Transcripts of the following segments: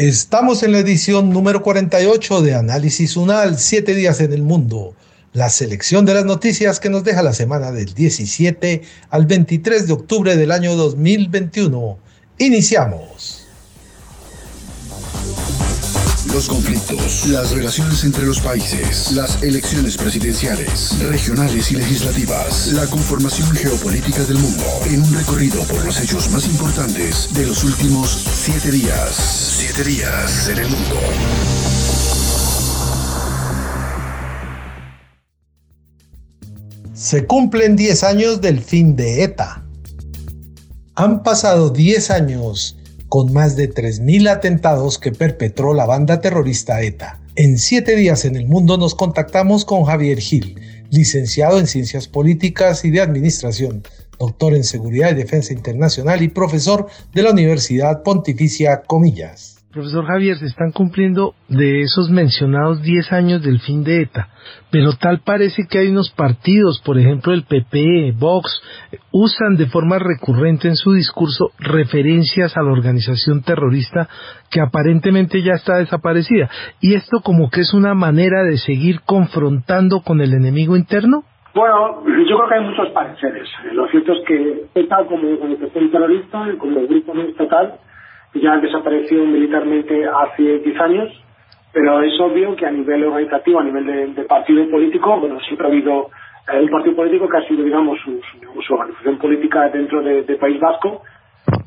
Estamos en la edición número 48 de Análisis UNAL, Siete días en el mundo. La selección de las noticias que nos deja la semana del 17 al 23 de octubre del año 2021. Iniciamos. Los conflictos, las relaciones entre los países, las elecciones presidenciales, regionales y legislativas, la conformación geopolítica del mundo, en un recorrido por los hechos más importantes de los últimos siete días. Siete días en el mundo. Se cumplen 10 años del fin de ETA. Han pasado 10 años con más de 3.000 atentados que perpetró la banda terrorista ETA. En siete días en el mundo nos contactamos con Javier Gil, licenciado en Ciencias Políticas y de Administración, doctor en Seguridad y Defensa Internacional y profesor de la Universidad Pontificia Comillas. Profesor Javier, se están cumpliendo de esos mencionados 10 años del fin de ETA, pero tal parece que hay unos partidos, por ejemplo el PP, Vox, usan de forma recurrente en su discurso referencias a la organización terrorista que aparentemente ya está desaparecida. ¿Y esto como que es una manera de seguir confrontando con el enemigo interno? Bueno, yo creo que hay muchos pareceres. Lo cierto es que ETA como organización terrorista, como grupo no estatal, ya han desaparecido militarmente hace 10 años, pero es obvio que a nivel organizativo, a nivel de, partido político, bueno, siempre ha habido eh, un partido político que ha sido, digamos, su, su, organización política dentro de País Vasco,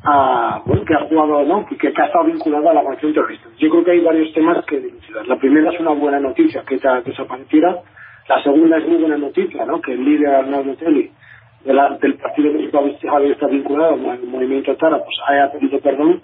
a, bueno, que ha jugado, ¿no? que, que, ha estado vinculado a la organización terrorista. Yo creo que hay varios temas que La primera es una buena noticia, que esta desapareciera. La segunda es muy buena noticia, ¿no? que el líder Arnaldo Telli del partido que estado vinculado al movimiento Tara, pues haya pedido perdón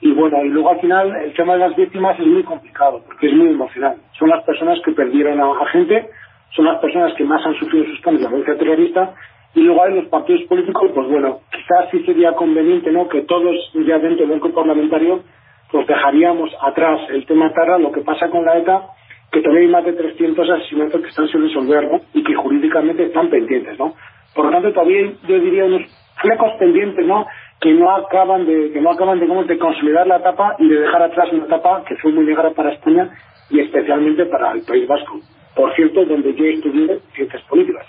y bueno, y luego al final el tema de las víctimas es muy complicado porque es muy emocional. Son las personas que perdieron a, gente, son las personas que más han sufrido sus cambios de violencia terrorista y luego hay los partidos políticos, pues bueno, quizás sí sería conveniente ¿no? que todos ya dentro del grupo parlamentario pues dejaríamos atrás el tema Tara, lo que pasa con la ETA, que todavía hay más de 300 asesinatos que están sin resolver ¿no? y que jurídicamente están pendientes. ¿no? Por lo tanto, todavía yo diría unos flecos pendientes ¿no? Que no acaban de que no acaban de, de consolidar la etapa y de dejar atrás una etapa que fue muy negra para España y especialmente para el País Vasco. Por cierto, donde yo estudié ciencias políticas.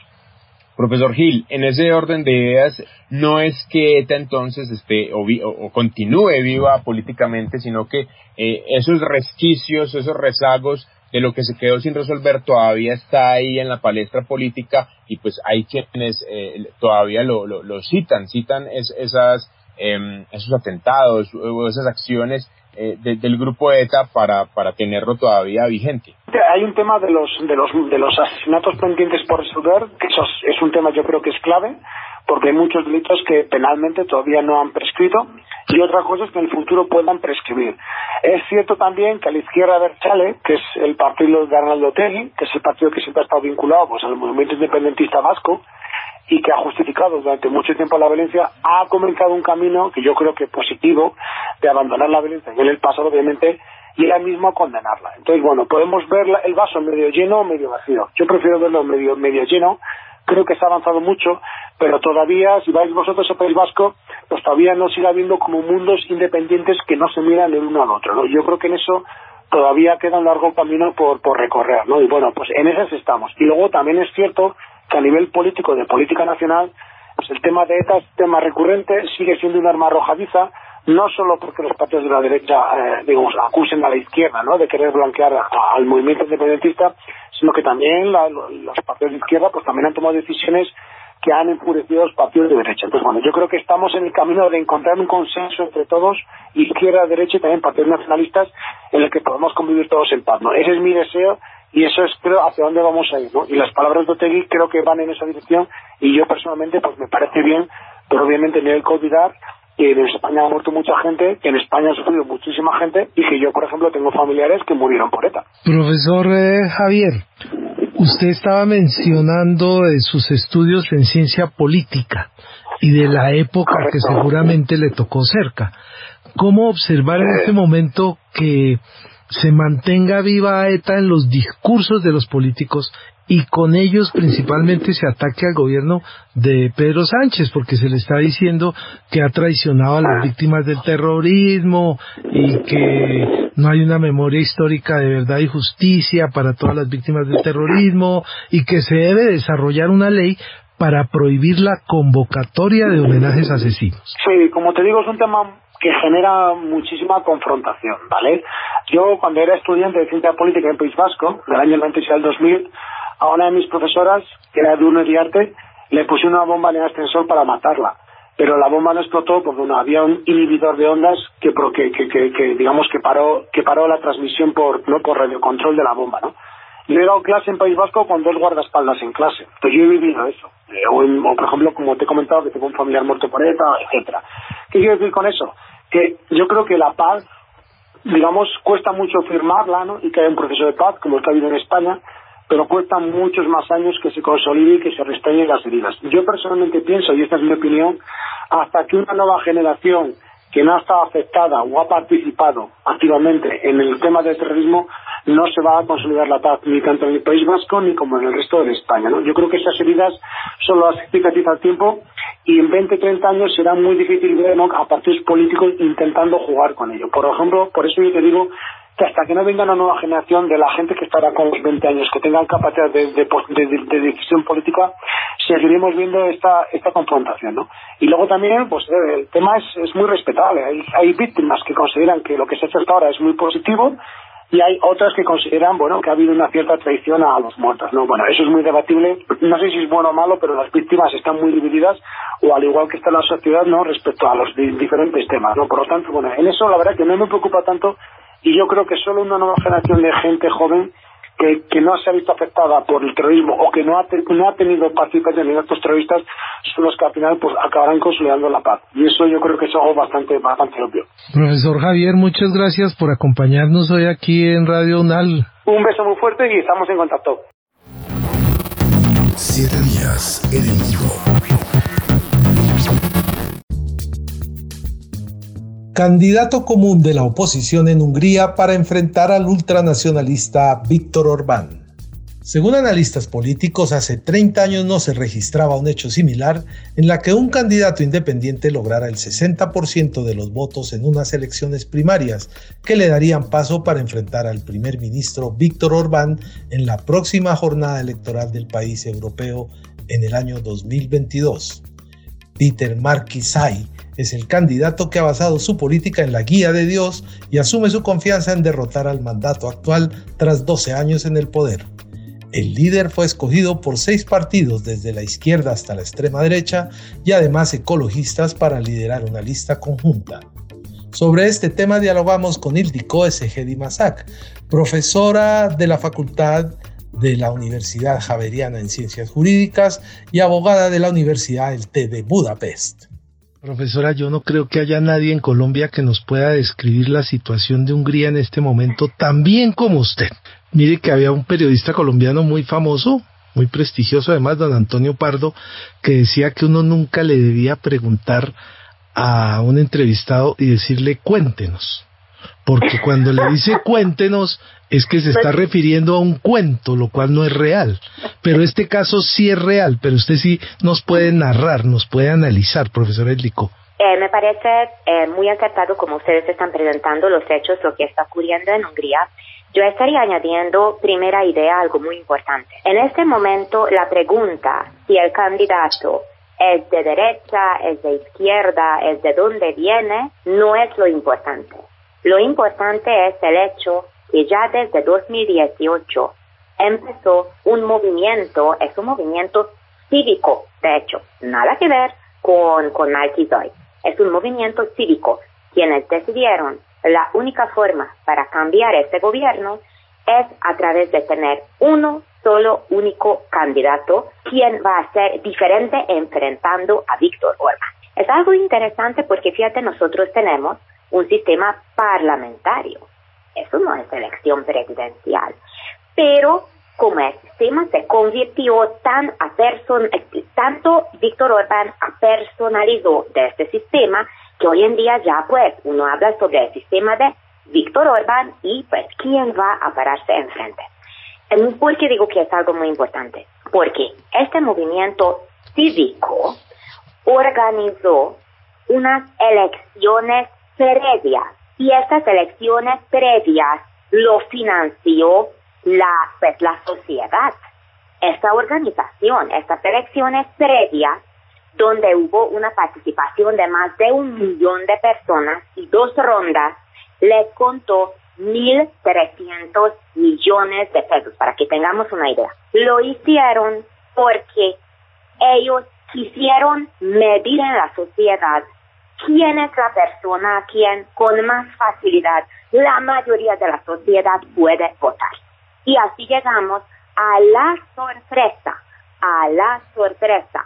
Profesor Gil, en ese orden de ideas, no es que ETA entonces esté o, continúe viva políticamente, sino que eh, esos resquicios, esos rezagos de lo que se quedó sin resolver todavía está ahí en la palestra política y pues hay quienes eh, todavía lo, lo, citan, citan esas eh, esos atentados o esas acciones eh, del grupo ETA para, para tenerlo todavía vigente. Hay un tema de los, de los, de los asesinatos pendientes por resolver, que eso es, un tema yo creo que es clave, porque hay muchos delitos que penalmente todavía no han prescrito y otra cosa es que en el futuro puedan prescribir. Es cierto también que a la izquierda de Chale, que es el partido de Arnaldo Tegui, que es el partido que siempre ha estado vinculado pues, al movimiento independentista vasco, y que ha justificado durante mucho tiempo la violencia, ha comenzado un camino que yo creo que es positivo de abandonar la violencia en el pasado, obviamente, y él mismo condenarla. Entonces, bueno, podemos ver el vaso medio lleno o medio vacío. Yo prefiero verlo medio, medio lleno. Creo que se ha avanzado mucho, pero todavía, si vais vosotros a País Vasco, pues todavía no sigue habiendo como mundos independientes que no se miran el uno al otro. ¿no? Yo creo que en eso todavía queda un largo camino por, por recorrer, ¿no? Y bueno, pues en esas estamos. Y luego también es cierto que a nivel político, de política nacional, pues el tema de ETA es tema recurrente, sigue siendo un arma arrojadiza, no solo porque los partidos de la derecha, eh, digamos, acusen a la izquierda, ¿no?, de querer blanquear al movimiento independentista, sino que también los partidos de izquierda, pues también han tomado decisiones que han enfurecido a los partidos de derecha. Entonces, bueno, yo creo que estamos en el camino de encontrar un consenso entre todos, izquierda, derecha y también partidos nacionalistas, en el que podamos convivir todos en paz, ¿no? Ese es mi deseo y eso es creo hacia dónde vamos a ir ¿no? y las palabras de Otegui creo que van en esa dirección y yo personalmente pues me parece bien pero obviamente no hay que olvidar que en España ha muerto mucha gente, que en España ha sufrido muchísima gente y que yo, por ejemplo, tengo familiares que murieron por ETA. Profesor eh, Javier, usted estaba mencionando de sus estudios en ciencia política y de la época que seguramente le tocó cerca. ¿Cómo observar en este momento que se mantenga viva ETA en los discursos de los políticos y con ellos principalmente se ataque al gobierno de Pedro Sánchez porque se le está diciendo que ha traicionado a las víctimas del terrorismo y que no hay una memoria histórica de verdad y justicia para todas las víctimas del terrorismo y que se debe desarrollar una ley para prohibir la convocatoria de homenajes asesinos. Sí, como te digo, es un tema que genera muchísima confrontación, ¿vale? Yo, cuando era estudiante de ciencia política en País Vasco, del año 96 al 2000, a una de mis profesoras, que era de UNO de arte, le puse una bomba en el ascensor para matarla. Pero la bomba no explotó porque no había un inhibidor de ondas que, digamos que paró que paró la transmisión por no por radiocontrol de la bomba, ¿no? Yo he dado clase en País Vasco con dos guardaespaldas en clase. Entonces yo he vivido eso. Eh, o, por ejemplo, como te he comentado, que tengo un familiar muerto por ETA, etcétera. ¿Qué quiero decir con eso? Que yo creo que la paz, digamos, cuesta mucho firmarla, ¿no? Y que haya un proceso de paz, como el que ha habido en España, pero cuesta muchos más años que se consolide y que se restañen las heridas. Yo personalmente pienso, y esta es mi opinión, hasta que una nueva generación que no ha estado afectada o ha participado activamente en el tema del terrorismo no se va a consolidar la paz ni tanto en el País Vasco ni como en el resto de España. Yo creo que esas heridas solo las cicatriza el tiempo y en 20, 30 años será muy difícil ver a partidos políticos intentando jugar con ello. Por ejemplo, por eso yo te digo que hasta que no venga una nueva generación de la gente que estará con los 20 años, que tengan capacidad de, decisión política, seguiremos viendo esta, esta confrontación, ¿no? Y luego también, pues eh, el tema es, es muy respetable. Hay, hay víctimas que consideran que lo que se ha hecho hasta ahora es muy positivo y hay otras que consideran, bueno, que ha habido una cierta traición a los muertos, ¿no? Bueno, eso es muy debatible. No sé si es bueno o malo, pero las víctimas están muy divididas, o al igual que está la sociedad, ¿no? Respecto a los diferentes temas, ¿no? Por lo tanto, bueno, en eso la verdad que no me preocupa tanto y yo creo que solo una nueva generación de gente joven que, que no se ha visto afectada por el terrorismo o que no ha, no ha tenido participación en actos terroristas son los que al final pues acabarán consolidando la paz. Y eso yo creo que es algo bastante, bastante obvio. Profesor Javier, muchas gracias por acompañarnos hoy aquí en Radio UNAL. Un beso muy fuerte y estamos en contacto. Siete días en candidato común de la oposición en Hungría para enfrentar al ultranacionalista Víctor Orbán. Según analistas políticos, hace 30 años no se registraba un hecho similar en la que un candidato independiente lograra el 60% de los votos en unas elecciones primarias que le darían paso para enfrentar al primer ministro Víctor Orbán en la próxima jornada electoral del país europeo en el año 2022. Peter Markisai es el candidato que ha basado su política en la guía de Dios y asume su confianza en derrotar al mandato actual tras 12 años en el poder. El líder fue escogido por seis partidos desde la izquierda hasta la extrema derecha y además ecologistas para liderar una lista conjunta. Sobre este tema dialogamos con Ildiko Esegedi Masak, profesora de la Facultad de la Universidad Javeriana en Ciencias Jurídicas y abogada de la Universidad ELTE de Budapest. Profesora, yo no creo que haya nadie en Colombia que nos pueda describir la situación de Hungría en este momento tan bien como usted. Mire que había un periodista colombiano muy famoso, muy prestigioso además, don Antonio Pardo, que decía que uno nunca le debía preguntar a un entrevistado y decirle cuéntenos, porque cuando le dice cuéntenos es que se está refiriendo a un cuento, lo cual no es real. Pero este caso sí es real, pero usted sí nos puede narrar, nos puede analizar, profesor Edlico. Eh, me parece eh, muy acertado como ustedes están presentando los hechos, lo que está ocurriendo en Hungría. Yo estaría añadiendo primera idea algo muy importante. En este momento la pregunta si el candidato es de derecha, es de izquierda, es de dónde viene, no es lo importante. Lo importante es el hecho que ya desde 2018 empezó un movimiento, es un movimiento cívico, de hecho, nada que ver con, con Es un movimiento cívico. Quienes decidieron la única forma para cambiar este gobierno es a través de tener uno solo único candidato, quien va a ser diferente enfrentando a Víctor Orbán. Es algo interesante porque fíjate, nosotros tenemos un sistema parlamentario. Eso no es elección presidencial. Pero como el sistema se convirtió tan a person tanto Víctor Orbán personalizó de este sistema que hoy en día ya pues uno habla sobre el sistema de Víctor Orbán y pues quién va a pararse enfrente. ¿Por qué digo que es algo muy importante? Porque este movimiento cívico organizó unas elecciones previas y estas elecciones previas lo financió la, pues, la sociedad. Esta organización, estas elecciones previas, donde hubo una participación de más de un millón de personas y dos rondas, les contó 1.300 millones de pesos, para que tengamos una idea. Lo hicieron porque ellos quisieron medir en la sociedad quién es la persona a quien con más facilidad la mayoría de la sociedad puede votar. Y así llegamos a la sorpresa, a la sorpresa,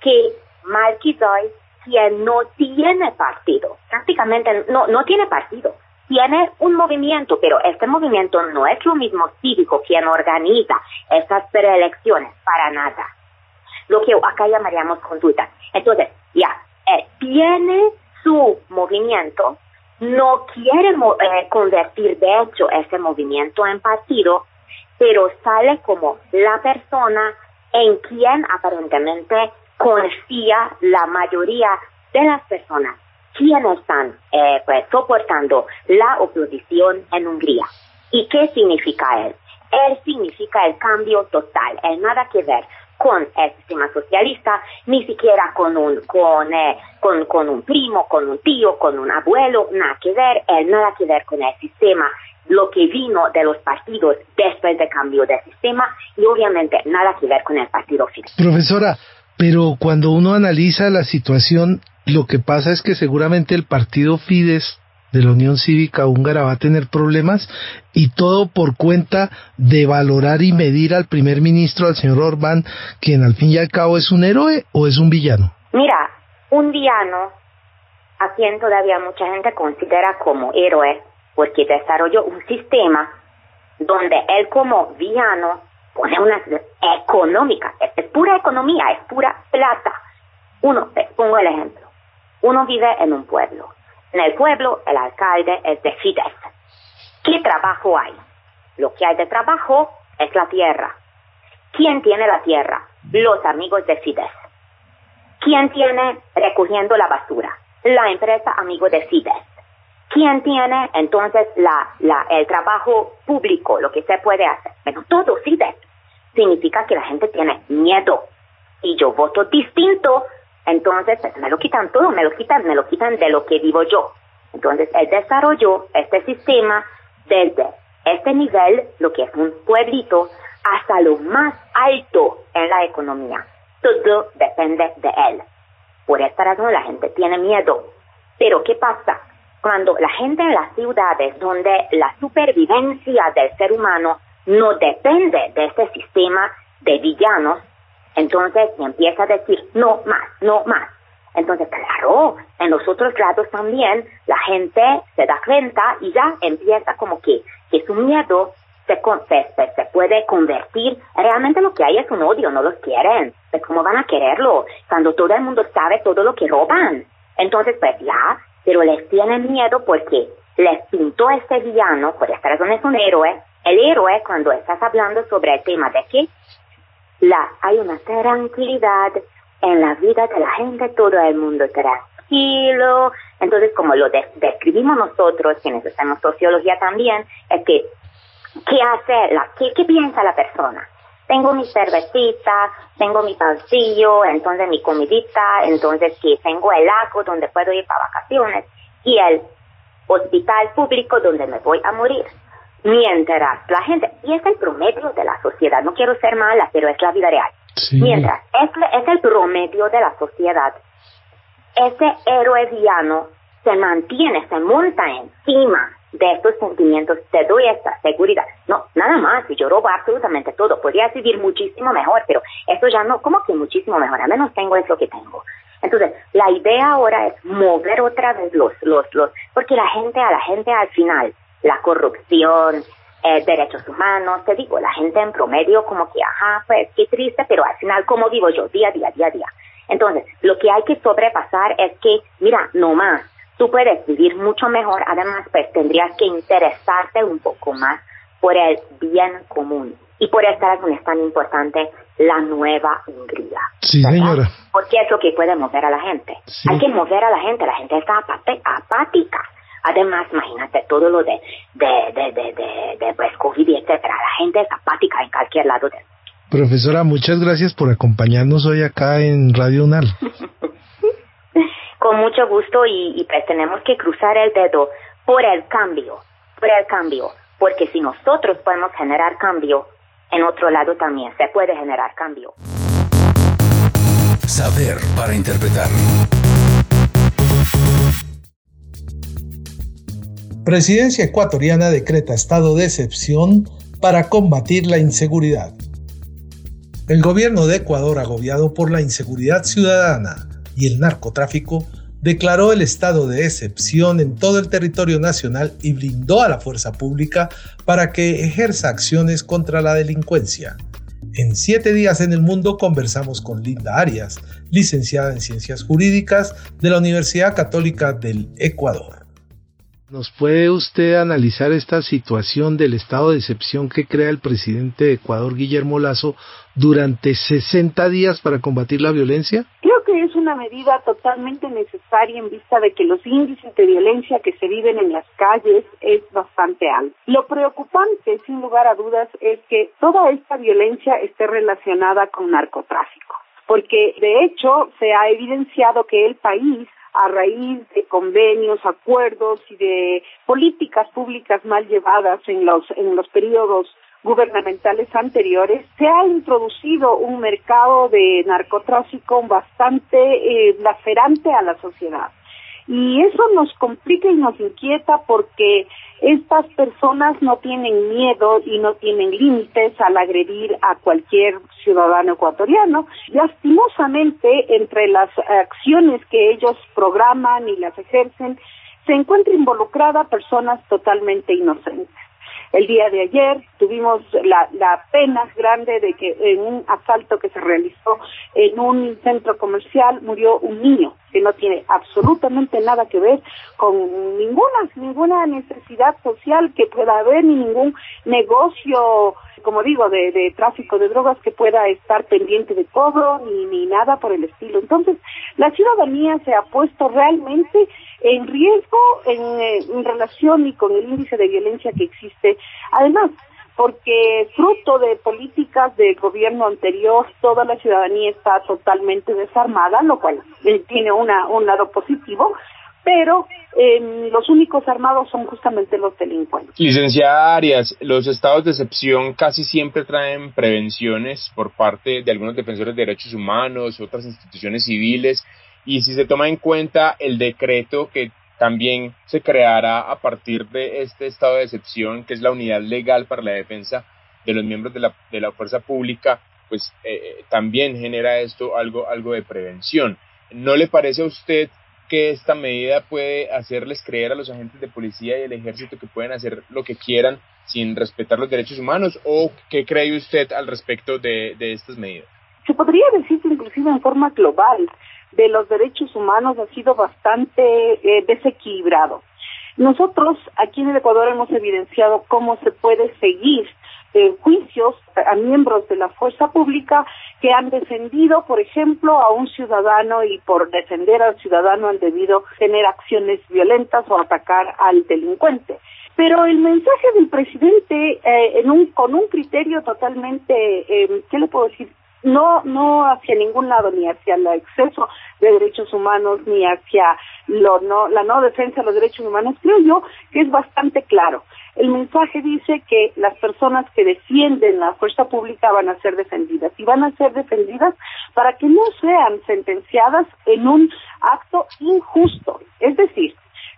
que Marquisoy, quien no tiene partido, prácticamente no, no tiene partido, tiene un movimiento, pero este movimiento no es lo mismo cívico quien organiza estas preelecciones, para nada. Lo que acá llamaríamos consulta. Entonces, ya, eh, tiene su movimiento, no quiere eh, convertir de hecho ese movimiento en partido, pero sale como la persona en quien aparentemente confía la mayoría de las personas quienes están eh, pues, soportando la oposición en Hungría. ¿Y qué significa él? Él significa el cambio total, el nada que ver con el sistema socialista, ni siquiera con un, con, eh, con, con un primo, con un tío, con un abuelo, nada que ver, el nada que ver con el sistema lo que vino de los partidos después del cambio de sistema y obviamente nada que ver con el partido Fidesz. Profesora, pero cuando uno analiza la situación, lo que pasa es que seguramente el partido Fidesz de la Unión Cívica Húngara va a tener problemas y todo por cuenta de valorar y medir al primer ministro, al señor Orbán, quien al fin y al cabo es un héroe o es un villano. Mira, un villano a quien todavía mucha gente considera como héroe porque desarrolló un sistema donde él como villano pone una económica, es, pura economía, es pura plata. Uno, pongo el ejemplo, uno vive en un pueblo, en el pueblo el alcalde es de Fidesz. ¿Qué trabajo hay? Lo que hay de trabajo es la tierra. ¿Quién tiene la tierra? Los amigos de Fidesz. ¿Quién tiene recogiendo la basura? La empresa amigo de Fidesz. ¿Quién tiene entonces la, la, el trabajo público, lo que se puede hacer? Bueno, todo sí significa que la gente tiene miedo. Y yo voto distinto, entonces pues, me lo quitan todo, me lo quitan, me lo quitan de lo que vivo yo. Entonces él desarrolló este sistema desde este nivel, lo que es un pueblito, hasta lo más alto en la economía. Todo depende de él. Por esta razón la gente tiene miedo. Pero ¿qué pasa? cuando la gente en las ciudades donde la supervivencia del ser humano no depende de este sistema de villanos, entonces empieza a decir no más, no más. Entonces, claro, en los otros lados también la gente se da cuenta y ya empieza como que, que su miedo se, se, se, puede convertir, realmente lo que hay es un odio, no los quieren. Pues, ¿Cómo van a quererlo? Cuando todo el mundo sabe todo lo que roban. Entonces, pues ya pero les tienen miedo porque les pintó este villano, por esta razón es un héroe. El héroe, cuando estás hablando sobre el tema de que la, hay una tranquilidad en la vida de la gente, todo el mundo tranquilo. Entonces, como lo describimos nosotros, quienes estamos sociología también, es que, ¿qué hace, la, qué, qué piensa la persona? tengo mi cervecita, tengo mi pancillo, entonces mi comidita, entonces que tengo el lago donde puedo ir para vacaciones y el hospital público donde me voy a morir. Mientras la gente, y es el promedio de sociedad, no quiero ser mala, pero es la vida real. Mientras es, es el promedio de la sociedad, ese héroe villano se mantiene, se monta encima de estos sentimientos, te doy esta seguridad. No, nada más, si yo robo absolutamente todo, podría vivir muchísimo mejor, pero eso ya no, como que muchísimo mejor, al menos tengo eso que tengo. Entonces, la idea ahora es mover otra vez los, los, los, porque la gente, a la gente al final, la corrupción, eh, derechos humanos, te digo, la gente en promedio como que, ajá, pues qué triste, pero al final, como digo yo, día a día, día a día. Entonces, lo que hay que sobrepasar es que, mira, no más, tú puedes vivir mucho mejor, además, pues tendrías que interesarte un poco más por el bien común. Y por esta razón es tan importante la nueva Hungría. Sí, señora. Porque es lo que puede mover a la gente. Hay que mover a la gente, la gente está apática. Además, imagínate todo lo de, de, de, de, de, pues, COVID y etcétera. La gente es apática en cualquier lado del Profesora, muchas gracias por acompañarnos hoy acá en Radio UNAL. Con mucho gusto y, y pues tenemos que cruzar el dedo por el cambio, por el cambio, porque si nosotros podemos generar cambio, en otro lado también se puede generar cambio. Saber para interpretar. Presidencia ecuatoriana decreta estado de excepción para combatir la inseguridad. El gobierno de Ecuador, agobiado por la inseguridad ciudadana y el narcotráfico, declaró el estado de excepción en todo el territorio nacional y blindó a la fuerza pública para que ejerza acciones contra la delincuencia. En siete días en el mundo conversamos con Linda Arias, licenciada en Ciencias Jurídicas de la Universidad Católica del Ecuador. ¿Nos puede usted analizar esta situación del estado de excepción que crea el presidente de Ecuador, Guillermo Lazo, durante 60 días para combatir la violencia? Creo que es una medida totalmente necesaria en vista de que los índices de violencia que se viven en las calles es bastante alto. Lo preocupante, sin lugar a dudas, es que toda esta violencia esté relacionada con narcotráfico porque de hecho se ha evidenciado que el país a raíz de convenios, acuerdos y de políticas públicas mal llevadas en los, en los periodos gubernamentales anteriores, se ha introducido un mercado de narcotráfico bastante eh, lacerante a la sociedad. Y eso nos complica y nos inquieta porque estas personas no tienen miedo y no tienen límites al agredir a cualquier ciudadano ecuatoriano. Lastimosamente, entre las acciones que ellos programan y las ejercen, se encuentra involucrada personas totalmente inocentes. El día de ayer tuvimos la, la pena grande de que en un asalto que se realizó en un centro comercial murió un niño que no tiene absolutamente nada que ver con ninguna ninguna necesidad social que pueda haber ni ningún negocio como digo de, tráfico de drogas que pueda estar pendiente de cobro ni ni nada por el estilo entonces la ciudadanía se ha puesto realmente en riesgo eh, en, relación y con el índice de violencia que existe. Además, porque fruto de políticas del gobierno anterior, toda la ciudadanía está totalmente desarmada, lo cual eh, tiene una, un lado positivo, pero eh, los únicos armados son justamente los delincuentes. Licenciada Arias, los estados de excepción casi siempre traen prevenciones por parte de algunos defensores de derechos humanos, otras instituciones civiles, y si se toma en cuenta el decreto que también se creará a partir de este estado de excepción, que es la unidad legal para la defensa de los miembros de la, de la fuerza pública, pues eh, eh, también genera esto algo, algo de prevención. ¿No le parece a usted que esta medida puede hacerles creer a los agentes de policía y el ejército que pueden hacer lo que quieran sin respetar los derechos humanos? ¿O qué cree usted al respecto de, de estas medidas? Se podría decir inclusive en forma global de los derechos humanos ha sido bastante eh, desequilibrado. Nosotros aquí en el Ecuador hemos evidenciado cómo se puede seguir eh, juicios a miembros de la fuerza pública que han defendido, por ejemplo, a un ciudadano y por defender al ciudadano han debido tener acciones violentas o atacar al delincuente. Pero el mensaje del presidente, eh, en un, con un criterio totalmente, ¿qué le puedo decir? No no hacia ningún lado ni hacia el exceso de derechos humanos ni hacia lo no la no defensa de los derechos humanos. Creo yo que es bastante claro. El mensaje dice que las personas que defienden la fuerza pública van a ser defendidas y van a ser defendidas para que no sean sentenciadas en un acto injusto. Es decir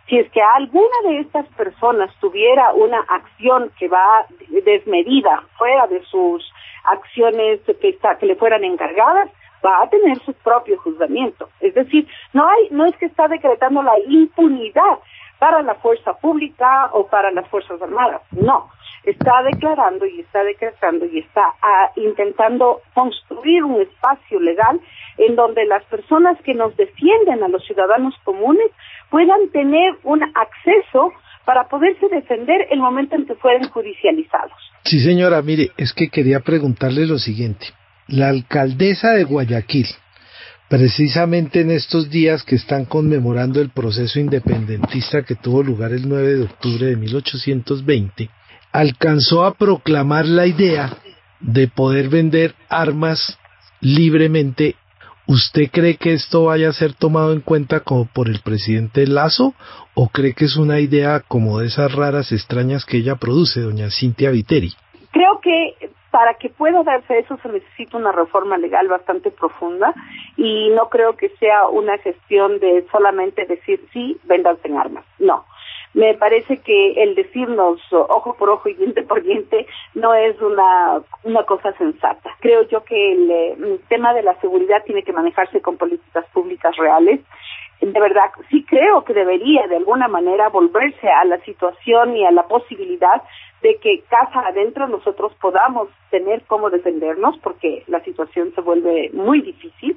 si es que alguna de estas personas tuviera una acción que va desmedida fuera de sus acciones que, que le fueran encargadas, va a tener su propio juzgamiento. Es decir, no hay, no es que está decretando la impunidad para la fuerza pública o para las fuerzas armadas, no está declarando y está decretando y está ah, intentando construir un espacio legal en donde las personas que nos defienden a los ciudadanos comunes puedan tener un acceso para poderse defender el momento en que fueren judicializados. Sí, señora, mire, es que quería preguntarle lo siguiente. La alcaldesa de Guayaquil, precisamente en estos días que están conmemorando el proceso independentista que tuvo lugar el 9 de octubre de 1820, alcanzó a proclamar la idea de poder vender armas libremente. ¿Usted cree que esto vaya a ser tomado en cuenta como por el presidente Lazo o cree que es una idea como de esas raras extrañas que ella produce, doña Cintia Viteri? Creo que para que pueda darse eso se necesita una reforma legal bastante profunda y no creo que sea una gestión de solamente decir sí, vendanse en armas. No me parece que el decirnos ojo por ojo y diente por diente no es una, una cosa sensata. Creo yo que el, eh, tema de la seguridad tiene que manejarse con políticas públicas reales de verdad sí creo que debería de alguna manera volverse a la situación y a la posibilidad de que casa adentro nosotros podamos tener cómo defendernos porque la situación se vuelve muy difícil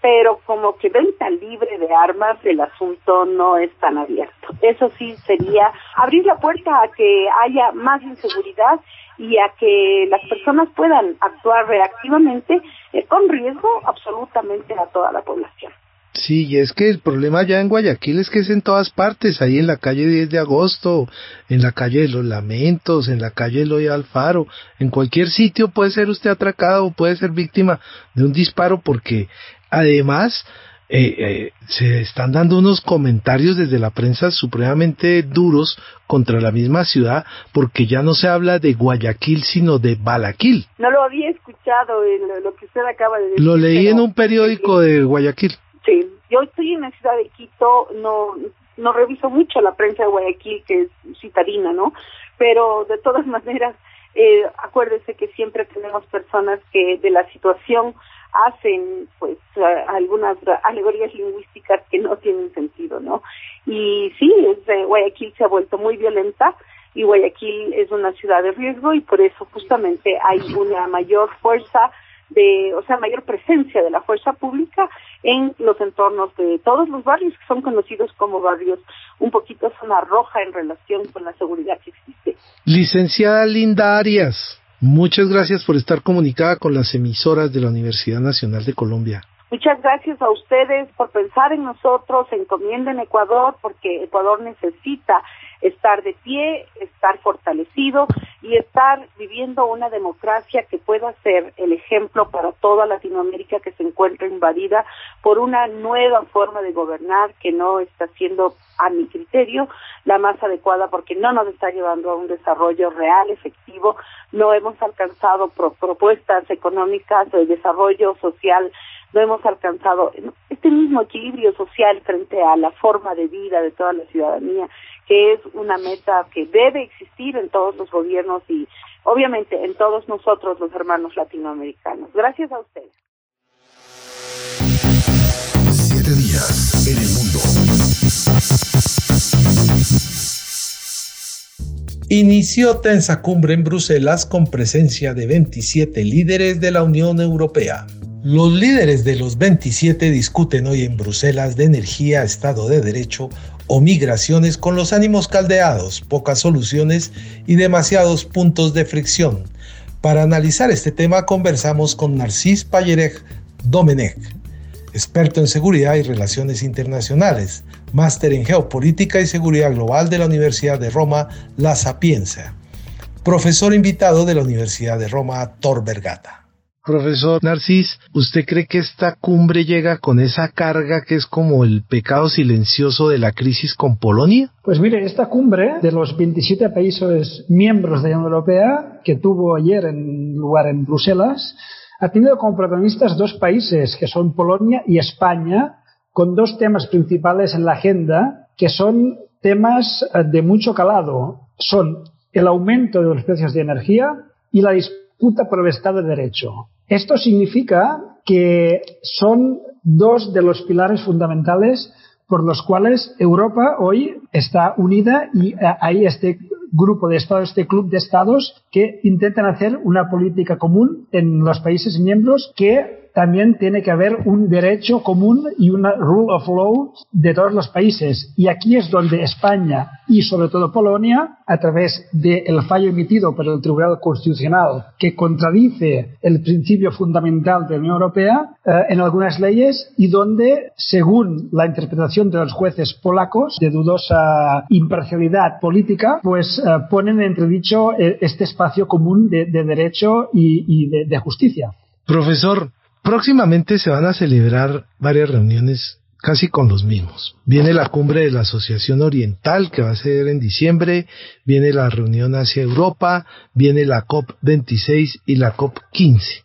pero como que venta libre de armas el asunto no es tan abierto. Eso sí sería abrir la puerta a que haya más inseguridad y a que las personas puedan actuar reactivamente eh, con riesgo absolutamente a toda la población. Sí, y es que el problema ya en Guayaquil es que es en todas partes, ahí en la calle 10 de agosto, en la calle de los Lamentos, en la calle Eloy Alfaro, en cualquier sitio puede ser usted atracado puede ser víctima de un disparo porque Además, eh, eh, se están dando unos comentarios desde la prensa supremamente duros contra la misma ciudad porque ya no se habla de Guayaquil sino de Balaquil. No lo había escuchado en lo que usted acaba de decir. Lo leí en un periódico de Guayaquil. Sí, yo estoy en la ciudad de Quito, no no reviso mucho la prensa de Guayaquil que es citadina, ¿no? Pero de todas maneras, eh, acuérdese que siempre tenemos personas que de la situación hacen pues algunas alegorías lingüísticas que no tienen sentido, ¿no? Y sí, es, Guayaquil se ha vuelto muy violenta y Guayaquil es una ciudad de riesgo y por eso justamente hay una mayor fuerza de, o sea, mayor presencia de la fuerza pública en los entornos de todos los barrios que son conocidos como barrios un poquito zona roja en relación con la seguridad que existe. Licenciada Linda Arias, Muchas gracias por estar comunicada con las emisoras de la Universidad Nacional de Colombia. Muchas gracias a ustedes por pensar en nosotros, encomienden Ecuador, porque Ecuador necesita estar de pie, estar fortalecido y estar viviendo una democracia que pueda ser el ejemplo para toda Latinoamérica que se encuentra invadida por una nueva forma de gobernar que no está siendo, a mi criterio, la más adecuada porque no nos está llevando a un desarrollo real, efectivo, no hemos alcanzado propuestas económicas de desarrollo social no hemos alcanzado este mismo equilibrio social frente a la forma de vida de toda la ciudadanía, que es una meta que debe existir en todos los gobiernos y obviamente en todos nosotros los hermanos latinoamericanos. Gracias a ustedes. Inició tensa cumbre en Bruselas con presencia de 27 líderes de la Unión Europea. Los líderes de los 27 discuten hoy en Bruselas de energía, Estado de Derecho o migraciones con los ánimos caldeados, pocas soluciones y demasiados puntos de fricción. Para analizar este tema conversamos con Narcís Payerej Domenech, experto en seguridad y relaciones internacionales, máster en geopolítica y seguridad global de la Universidad de Roma, La Sapienza, profesor invitado de la Universidad de Roma, Tor Vergata. Profesor Narcis, ¿usted cree que esta cumbre llega con esa carga que es como el pecado silencioso de la crisis con Polonia? Pues mire, esta cumbre de los 27 países miembros de la Unión Europea, que tuvo ayer en lugar en Bruselas, ha tenido como protagonistas dos países, que son Polonia y España, con dos temas principales en la agenda, que son temas eh, de mucho calado. Son el aumento de los precios de energía y la disputa por el Estado de Derecho. Esto significa que son dos de los pilares fundamentales por los cuales Europa hoy está unida y eh, hay este grupo de estados, este club de estados que intentan hacer una política común en los países miembros que también tiene que haber un derecho común y una rule of law de todos los países. Y aquí es donde España y sobre todo Polonia, a través del fallo emitido por el Tribunal Constitucional que contradice el principio fundamental de la Unión Europea eh, en algunas leyes y donde, según la interpretación de los jueces polacos de dudosa imparcialidad política, pues eh, ponen en entredicho eh, este espacio común de, derecho y, de justicia. Profesor, Próximamente se van a celebrar varias reuniones casi con los mismos. Viene la cumbre de la Asociación Oriental que va a ser en diciembre, viene la reunión hacia Europa, viene la COP26 y la COP15.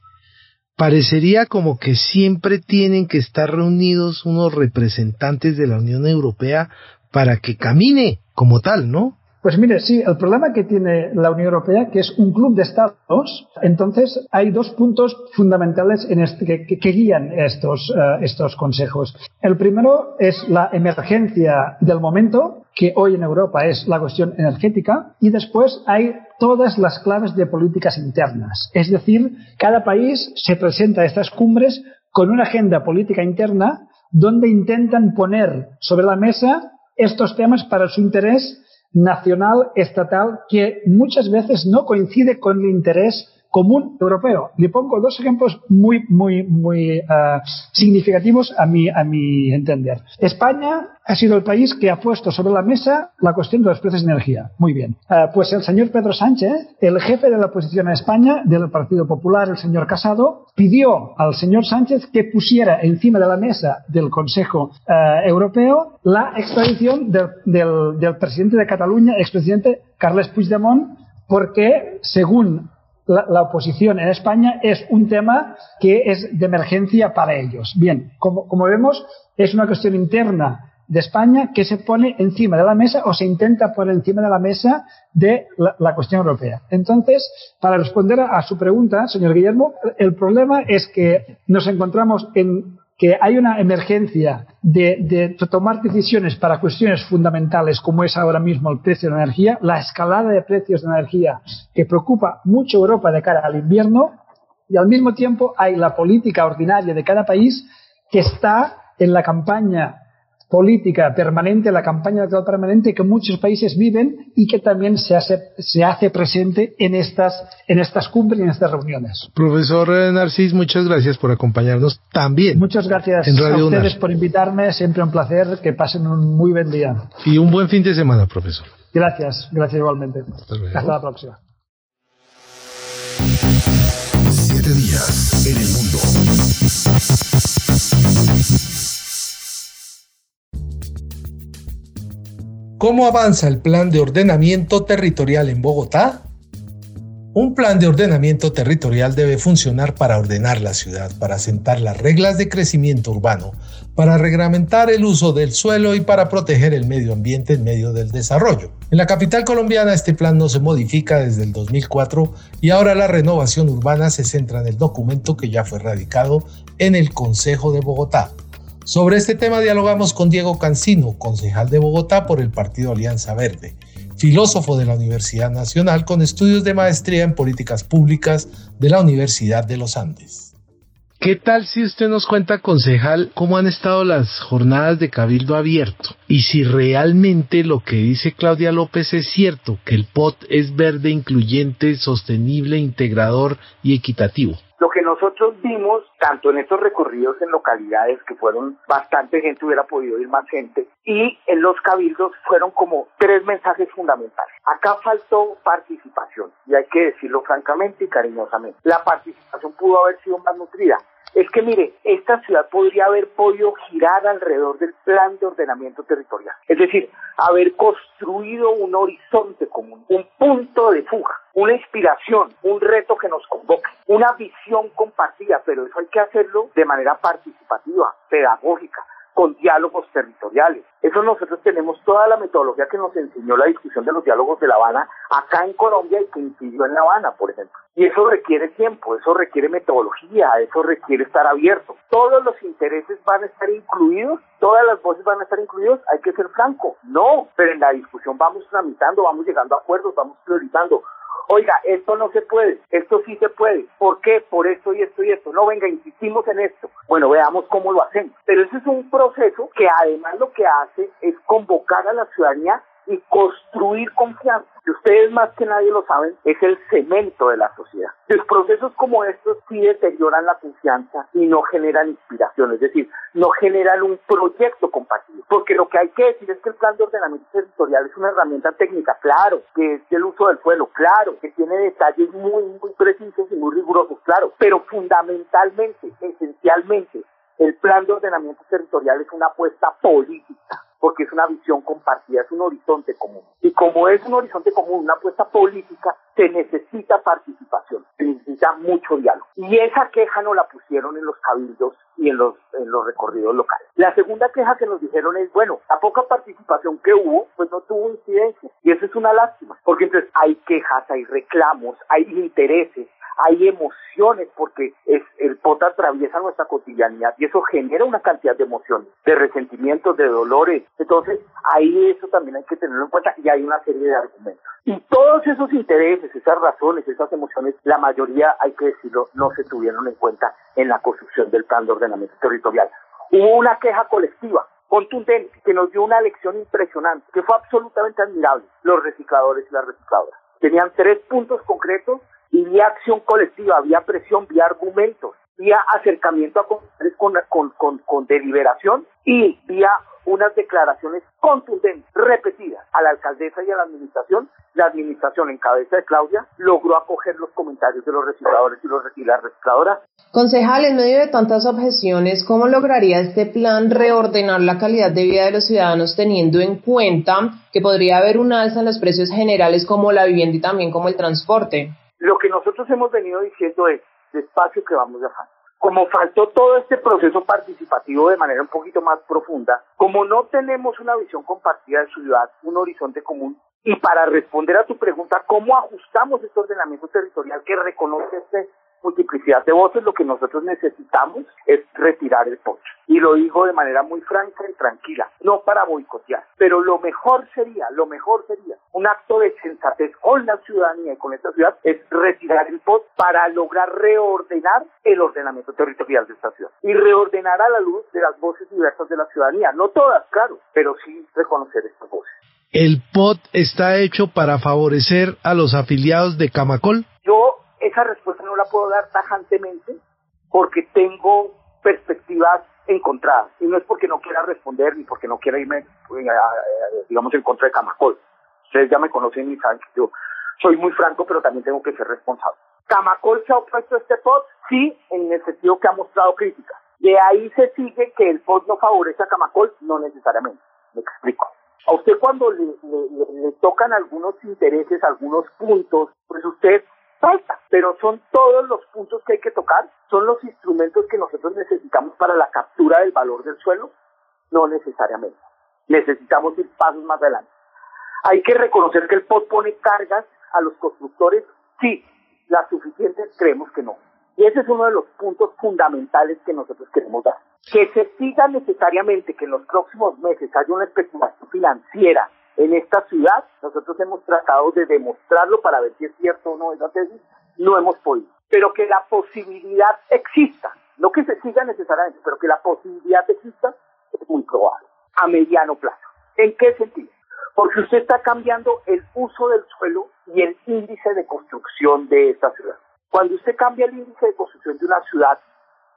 Parecería como que siempre tienen que estar reunidos unos representantes de la Unión Europea para que camine como tal, ¿no? Pues mire, sí, el problema que tiene la Unión Europea, que es un club de estados, entonces hay dos puntos fundamentales en este, que, guían estos, uh, estos consejos. El primero es la emergencia del momento, que hoy en Europa es la cuestión energética, y después hay todas las claves de políticas internas. Es decir, cada país se presenta a estas cumbres con una agenda política interna donde intentan poner sobre la mesa estos temas para su interés nacional, estatal, que muchas veces no coincide con el interés común europeo. Le pongo dos ejemplos muy, muy, muy uh, significativos a mi, a mi entender. España ha sido el país que ha puesto sobre la mesa la cuestión de los precios de energía. Muy bien. Uh, pues el señor Pedro Sánchez, el jefe de la oposición a España, del Partido Popular, el señor Casado, pidió al señor Sánchez que pusiera encima de la mesa del Consejo uh, Europeo la extradición del presidente de Cataluña, expresidente Carles Puigdemont, porque, según la, oposición en España es un tema que es de emergencia para ellos. Bien, como, vemos, es una cuestión interna de España que se pone encima de la mesa o se intenta poner encima de la mesa de la, cuestión europea. Entonces, para responder a, su pregunta, señor Guillermo, el problema es que nos encontramos en que hay una emergencia de, tomar decisiones para cuestiones fundamentales como es ahora mismo el precio de la energía, la escalada de precios de energía que preocupa mucho Europa de cara al invierno y al mismo tiempo hay la política ordinaria de cada país que está en la campaña política permanente, la campaña electoral permanente que muchos países viven y que también se hace, se hace presente en estas, en estas cumbres y en estas reuniones. Profesor Narcis, muchas gracias por acompañarnos también. Muchas gracias a ustedes por invitarme, siempre un placer, que pasen un muy buen día. Y un buen fin de semana, profesor. Gracias, gracias igualmente. Hasta, la próxima. ¿Cómo avanza el plan de ordenamiento territorial en Bogotá? Un plan de ordenamiento territorial debe funcionar para ordenar la ciudad, para sentar las reglas de crecimiento urbano, para reglamentar el uso del suelo y para proteger el medio ambiente en medio del desarrollo. En la capital colombiana este plan no se modifica desde el 2004 y ahora la renovación urbana se centra en el documento que ya fue radicado en el Consejo de Bogotá. Sobre este tema dialogamos con Diego Cancino, concejal de Bogotá por el Partido Alianza Verde, filósofo de la Universidad Nacional con estudios de maestría en políticas públicas de la Universidad de los Andes. ¿Qué tal si usted nos cuenta, concejal, cómo han estado las jornadas de Cabildo Abierto? Y si realmente lo que dice Claudia López es cierto, que el POT es verde, incluyente, sostenible, integrador y equitativo. Lo que nosotros vimos, tanto en estos recorridos en localidades que fueron bastante gente, hubiera podido ir más gente, y en los cabildos fueron como tres mensajes fundamentales. Acá faltó participación, y hay que decirlo francamente y cariñosamente. La participación pudo haber sido más nutrida. Es que mire, esta ciudad podría haber podido girar alrededor del plan de ordenamiento territorial. Es decir, haber construido un horizonte común, un punto de fuga, una inspiración, un reto que nos convoque, una visión compartida, pero eso hay que hacerlo de manera participativa, pedagógica, con diálogos territoriales. Eso nosotros tenemos toda la metodología que nos enseñó la discusión de los diálogos de La Habana acá en Colombia y que incidió en La Habana, por ejemplo. Y eso requiere tiempo, eso requiere metodología, eso requiere estar abierto. Todos los intereses van a estar incluidos, todas las voces van a estar incluidos, hay que ser franco. No, pero en la discusión vamos tramitando, vamos llegando a acuerdos, vamos priorizando. Oiga, esto no se puede, esto sí se puede. ¿Por qué? Por esto y esto y esto. No, venga, insistimos en esto. Bueno, veamos cómo lo hacemos. Pero ese es un proceso que además lo que hace es convocar a la ciudadanía y construir confianza, que ustedes más que nadie lo saben, es el cemento de la sociedad. Los procesos como estos sí deterioran la confianza y no generan inspiración, es decir, no generan un proyecto compartido. Porque lo que hay que decir es que el plan de ordenamiento territorial es una herramienta técnica, claro, que es el uso del suelo, claro, que tiene detalles muy, muy precisos y muy rigurosos, claro, pero fundamentalmente, esencialmente, el plan de ordenamiento territorial es una apuesta política porque es una visión compartida, es un horizonte común. Y como es un horizonte común, una apuesta política, se necesita participación, se necesita mucho diálogo. Y esa queja no la pusieron en los cabildos y en los, en los recorridos locales. La segunda queja que nos dijeron es, bueno, la poca participación que hubo, pues no tuvo incidencia. Y eso es una lástima, porque entonces hay quejas, hay reclamos, hay intereses, hay emociones porque es, el POT atraviesa nuestra cotidianidad y eso genera una cantidad de emociones, de resentimientos, de dolores. Entonces, ahí eso también hay que tenerlo en cuenta y hay una serie de argumentos. Y todos esos intereses, esas razones, esas emociones, la mayoría, hay que decirlo, no se tuvieron en cuenta en la construcción del plan de ordenamiento territorial. Hubo una queja colectiva contundente que nos dio una lección impresionante, que fue absolutamente admirable, los recicladores y las recicladoras. Tenían tres puntos concretos y vía acción colectiva, vía presión, vía argumentos, vía acercamiento a con, con, con, con deliberación y vía unas declaraciones contundentes, repetidas a la alcaldesa y a la administración. La administración en cabeza de Claudia logró acoger los comentarios de los recicladores y, los, y las recicladoras. Concejal, en medio de tantas objeciones, ¿cómo lograría este plan reordenar la calidad de vida de los ciudadanos teniendo en cuenta que podría haber un alza en los precios generales como la vivienda y también como el transporte? Lo que nosotros hemos venido diciendo es, despacio que vamos dejando. Como faltó todo este proceso participativo de manera un poquito más profunda, como no tenemos una visión compartida de ciudad, un horizonte común, y para responder a tu pregunta, ¿cómo ajustamos este ordenamiento territorial que reconoce este multiplicidad de voces, lo que nosotros necesitamos es retirar el pocho. Y lo digo de manera muy franca y tranquila, no para boicotear, pero lo mejor sería, lo mejor sería un acto de sensatez con la ciudadanía y con esta ciudad es retirar el POT para lograr reordenar el ordenamiento territorial de esta ciudad y reordenar a la luz de las voces diversas de la ciudadanía, no todas, claro, pero sí reconocer estas voces. ¿El POT está hecho para favorecer a los afiliados de Camacol? Yo esa respuesta no la puedo dar tajantemente porque tengo perspectivas encontradas. Y no es porque no quiera responder ni porque no quiera irme, eh, digamos, en contra de Camacol. Ustedes ya me conocen y saben que yo soy muy franco, pero también tengo que ser responsable. ¿Camacol se ha opuesto este POT? Sí, en el sentido que ha mostrado crítica. De ahí se sigue que el POT no favorece a Camacol, no necesariamente. Me explico. A usted cuando le tocan algunos intereses, algunos puntos, pues usted falta, pero son todos los puntos que hay que tocar, son los instrumentos que nosotros necesitamos para la captura del valor del suelo, no necesariamente. Necesitamos ir pasos más adelante. Hay que reconocer que el POT pone cargas a los constructores, sí, las suficientes creemos que no. Y ese es uno de los puntos fundamentales que nosotros queremos dar. Que se siga necesariamente que en los próximos meses haya una especulación financiera en esta ciudad. Nosotros hemos tratado de demostrarlo para ver si es cierto o no esa tesis. No hemos podido. Pero que la posibilidad exista, no que se siga necesariamente, pero que la posibilidad exista es muy probable, a mediano plazo. ¿En qué sentido? Porque usted está cambiando el uso del suelo y el índice de construcción de esta ciudad. Cuando usted cambia el índice de construcción de una ciudad,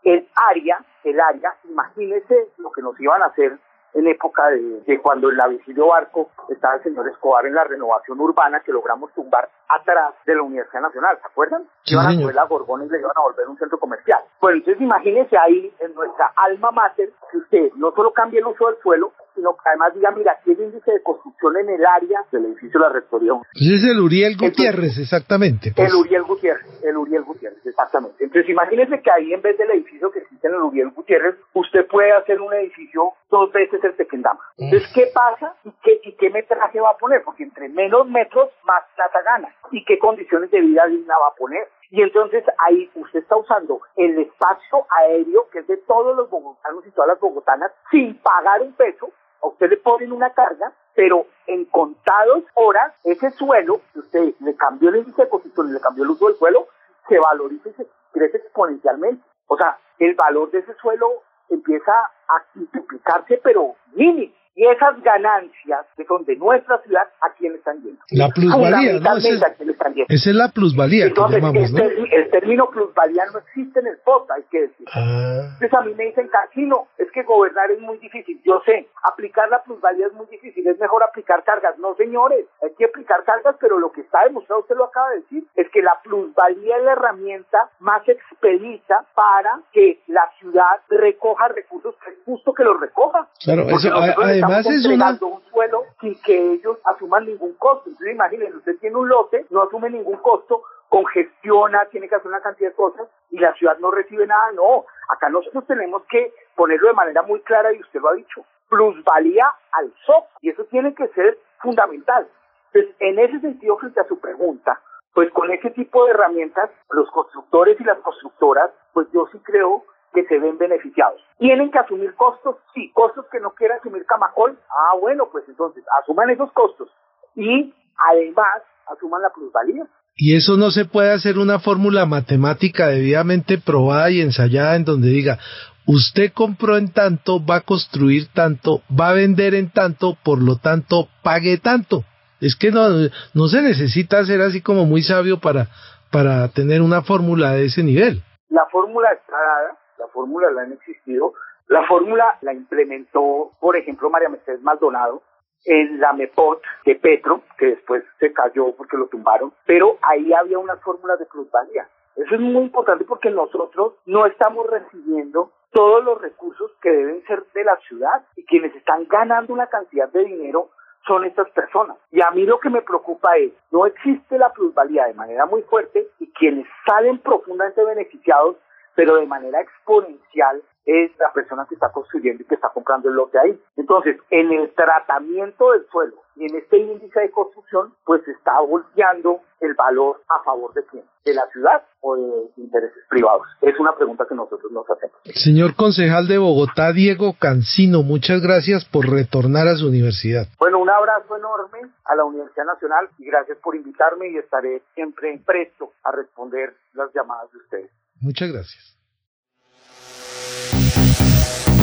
el área, el área, imagínese lo que nos iban a hacer en época de, cuando en la Vigilio Barco estaba el señor Escobar en la renovación urbana que logramos tumbar atrás de la Universidad Nacional, ¿se acuerdan? iban a poner la Gorgona y le iban a volver un centro comercial. Pues entonces imagínese ahí en nuestra alma mater que usted no solo cambie el uso del suelo, sino que además diga, mira, aquí el índice de construcción en el área del edificio de la Rectoría. Pues es el Uriel Gutiérrez, exactamente. Pues. El Uriel Gutiérrez, el Uriel Gutiérrez, exactamente. Entonces imagínese que ahí en vez del edificio que existe en el Muriel Gutiérrez, usted puede hacer un edificio dos veces el Tequendama. Entonces, ¿qué pasa y qué, y qué metraje va a poner? Porque entre menos metros, más plata gana. ¿Y qué condiciones de vida digna va a poner? Y entonces ahí usted está usando el espacio aéreo, que es de todos los bogotanos y todas las bogotanas, sin pagar un peso, a usted le ponen una carga, pero en contados horas, ese suelo, que usted le cambió el índice de construcción le cambió el uso del suelo, se valoriza y se crece exponencialmente. O sea, el valor de ese suelo empieza a multiplicarse, pero mínimo. Y esas ganancias que son de nuestra ciudad, ¿a quién están yendo? La plusvalía, ¿no? Esa es, ¿a quién están yendo? esa es la plusvalía Entonces, que llamamos, el, ¿no? ter- el término plusvalía no existe en el POT, hay que decir. Ah, Entonces a mí me dicen, Casino, es que gobernar es muy difícil. Yo sé, aplicar la plusvalía es muy difícil, es mejor aplicar cargas. No, señores, hay que aplicar cargas, pero lo que está demostrado, usted lo acaba de decir, es que la plusvalía es la herramienta más expedita para que la ciudad recoja recursos, que es justo que los recoja. Claro, eso, a- nosotros además es una... un suelo sin que ellos asuman ningún costo. Entonces imagínense, usted tiene un lote, no asume ningún costo, congestiona, tiene que hacer una cantidad de cosas y la ciudad no recibe nada. No, acá nosotros tenemos que ponerlo de manera muy clara y usted lo ha dicho, plusvalía al SOC y eso tiene que ser fundamental. Entonces, en ese sentido, frente a su pregunta, pues con ese tipo de herramientas, los constructores y las constructoras, pues yo sí creo que se ven beneficiados. ¿Tienen que asumir costos? Sí, costos que no quiera asumir Camacol. Ah, bueno, pues entonces asuman esos costos y además asuman la plusvalía. Y eso no se puede hacer una fórmula matemática debidamente probada y ensayada en donde diga, usted compró en tanto, va a construir tanto, va a vender en tanto, por lo tanto, pague tanto. Es que no, no se necesita ser así como muy sabio para, para tener una fórmula de ese nivel. La fórmula está dada, la fórmula la han existido, la fórmula la implementó, por ejemplo, María Mercedes Maldonado en la MEPOT de Petro, que después se cayó porque lo tumbaron, pero ahí había unas fórmulas de plusvalía. Eso es muy importante porque nosotros no estamos recibiendo todos los recursos que deben ser de la ciudad y quienes están ganando una cantidad de dinero son estas personas. Y a mí lo que me preocupa es, no existe la plusvalía de manera muy fuerte y quienes salen profundamente beneficiados, pero de manera exponencial, es la persona que está construyendo y que está comprando el lote ahí. Entonces, en el tratamiento del suelo y en este índice de construcción, pues se está volteando el valor a favor de quién, de la ciudad o de intereses privados. Es una pregunta que nosotros nos hacemos. Señor concejal de Bogotá, Diego Cancino, muchas gracias por retornar a su universidad. Bueno, un abrazo enorme a la Universidad Nacional y gracias por invitarme y estaré siempre presto a responder las llamadas de ustedes. Muchas gracias.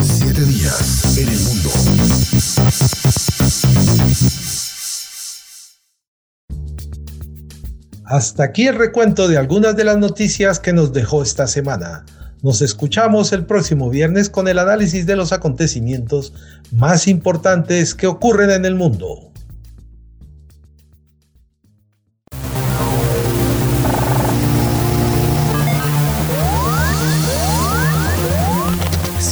Siete días en el mundo. Hasta aquí el recuento de algunas de las noticias que nos dejó esta semana. Nos escuchamos el próximo viernes con el análisis de los acontecimientos más importantes que ocurren en el mundo.